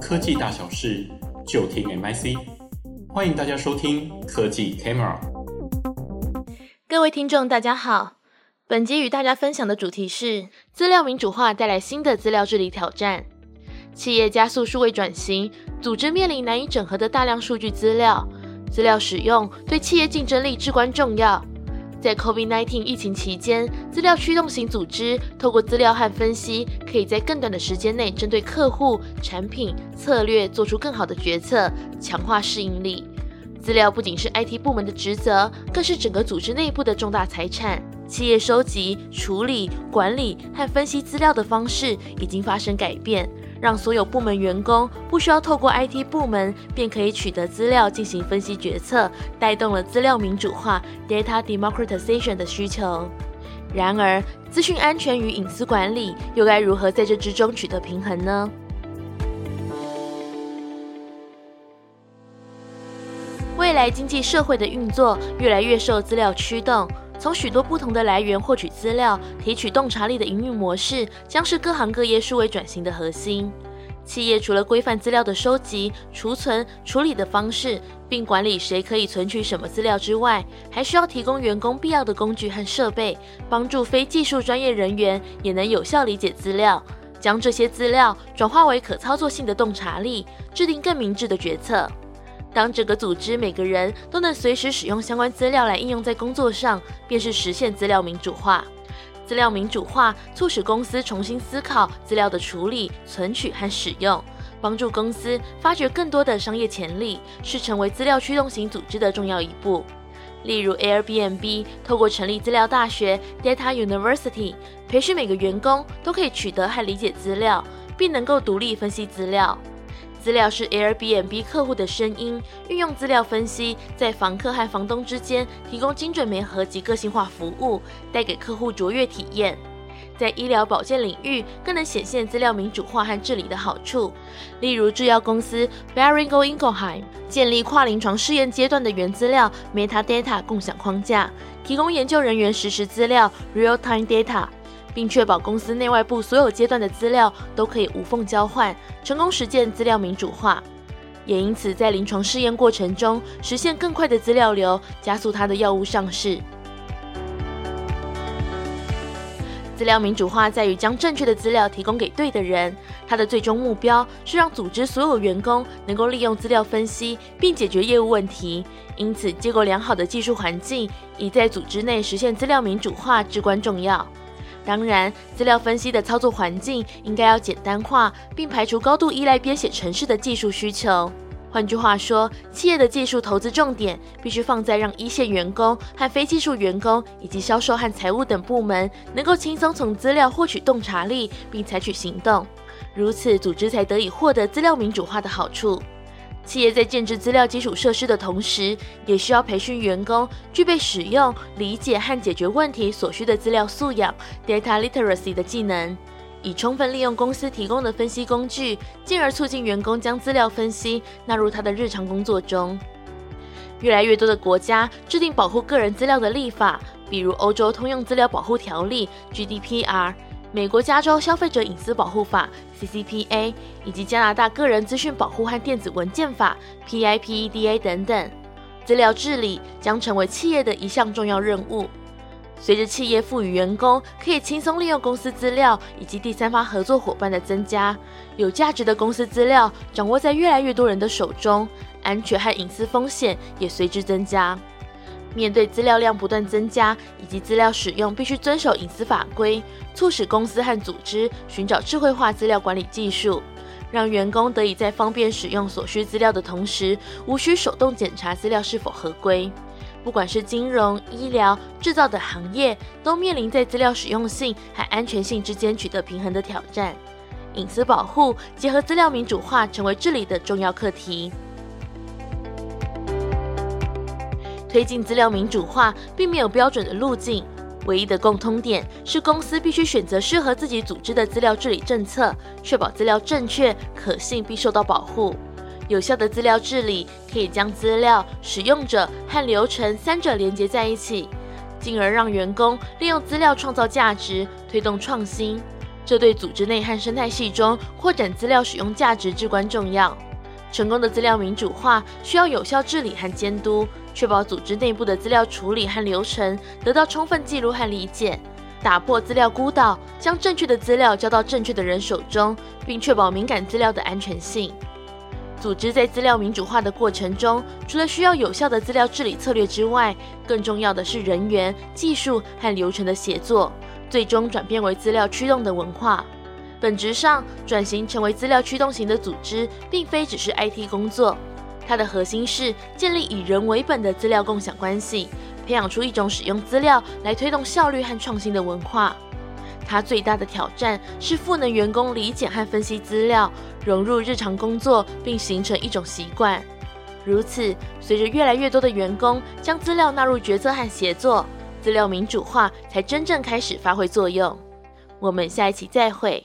科技大小事，就听 MIC。欢迎大家收听科技 Camera。各位听众，大家好。本集与大家分享的主题是：资料民主化带来新的资料治理挑战。企业加速数位转型，组织面临难以整合的大量数据资料，资料使用对企业竞争力至关重要。在 COVID-19 疫情期间，资料驱动型组织透过资料和分析，可以在更短的时间内针对客户、产品、策略做出更好的决策，强化适应力。资料不仅是 IT 部门的职责，更是整个组织内部的重大财产。企业收集、处理、管理和分析资料的方式已经发生改变。让所有部门员工不需要透过 IT 部门便可以取得资料进行分析决策，带动了资料民主化 （Data Democratization） 的需求。然而，资讯安全与隐私管理又该如何在这之中取得平衡呢？未来经济社会的运作越来越受资料驱动。从许多不同的来源获取资料，提取洞察力的营运模式，将是各行各业数位转型的核心。企业除了规范资料的收集、储存、处理的方式，并管理谁可以存取什么资料之外，还需要提供员工必要的工具和设备，帮助非技术专业人员也能有效理解资料，将这些资料转化为可操作性的洞察力，制定更明智的决策。当整个组织每个人都能随时使用相关资料来应用在工作上，便是实现资料民主化。资料民主化促使公司重新思考资料的处理、存取和使用，帮助公司发掘更多的商业潜力，是成为资料驱动型组织的重要一步。例如，Airbnb 透过成立资料大学 （Data University），培训每个员工都可以取得和理解资料，并能够独立分析资料。资料是 Airbnb 客户的声音，运用资料分析，在房客和房东之间提供精准媒合及个性化服务，带给客户卓越体验。在医疗保健领域，更能显现资料民主化和治理的好处。例如，制药公司 Boehringer Ingelheim 建立跨临床试验阶段的原资料 Metadata 共享框架，提供研究人员实时资料 Real-time Data。并确保公司内外部所有阶段的资料都可以无缝交换，成功实践资料民主化。也因此，在临床试验过程中实现更快的资料流，加速它的药物上市。资料民主化在于将正确的资料提供给对的人，它的最终目标是让组织所有员工能够利用资料分析并解决业务问题。因此，结构良好的技术环境，以在组织内实现资料民主化至关重要。当然，资料分析的操作环境应该要简单化，并排除高度依赖编写程式的技术需求。换句话说，企业的技术投资重点必须放在让一线员工和非技术员工以及销售和财务等部门能够轻松从资料获取洞察力，并采取行动。如此，组织才得以获得资料民主化的好处。企业在建置资料基础设施的同时，也需要培训员工具备使用、理解和解决问题所需的资料素养 （data literacy） 的技能，以充分利用公司提供的分析工具，进而促进员工将资料分析纳入他的日常工作中。越来越多的国家制定保护个人资料的立法，比如欧洲通用资料保护条例 （GDPR）。美国加州消费者隐私保护法 （CCPA） 以及加拿大个人资讯保护和电子文件法 （PIPEDA） 等等，资料治理将成为企业的一项重要任务。随着企业赋予员工可以轻松利用公司资料以及第三方合作伙伴的增加，有价值的公司资料掌握在越来越多人的手中，安全和隐私风险也随之增加。面对资料量不断增加，以及资料使用必须遵守隐私法规，促使公司和组织寻找智慧化资料管理技术，让员工得以在方便使用所需资料的同时，无需手动检查资料是否合规。不管是金融、医疗、制造等行业，都面临在资料使用性和安全性之间取得平衡的挑战。隐私保护结合资料民主化，成为治理的重要课题。推进资料民主化并没有标准的路径，唯一的共通点是公司必须选择适合自己组织的资料治理政策，确保资料正确、可信并受到保护。有效的资料治理可以将资料、使用者和流程三者连接在一起，进而让员工利用资料创造价值，推动创新。这对组织内和生态系中扩展资料使用价值至关重要。成功的资料民主化需要有效治理和监督，确保组织内部的资料处理和流程得到充分记录和理解，打破资料孤岛，将正确的资料交到正确的人手中，并确保敏感资料的安全性。组织在资料民主化的过程中，除了需要有效的资料治理策略之外，更重要的是人员、技术和流程的协作，最终转变为资料驱动的文化。本质上，转型成为资料驱动型的组织，并非只是 IT 工作。它的核心是建立以人为本的资料共享关系，培养出一种使用资料来推动效率和创新的文化。它最大的挑战是赋能员工理解和分析资料，融入日常工作，并形成一种习惯。如此，随着越来越多的员工将资料纳入决策和协作，资料民主化才真正开始发挥作用。我们下一期再会。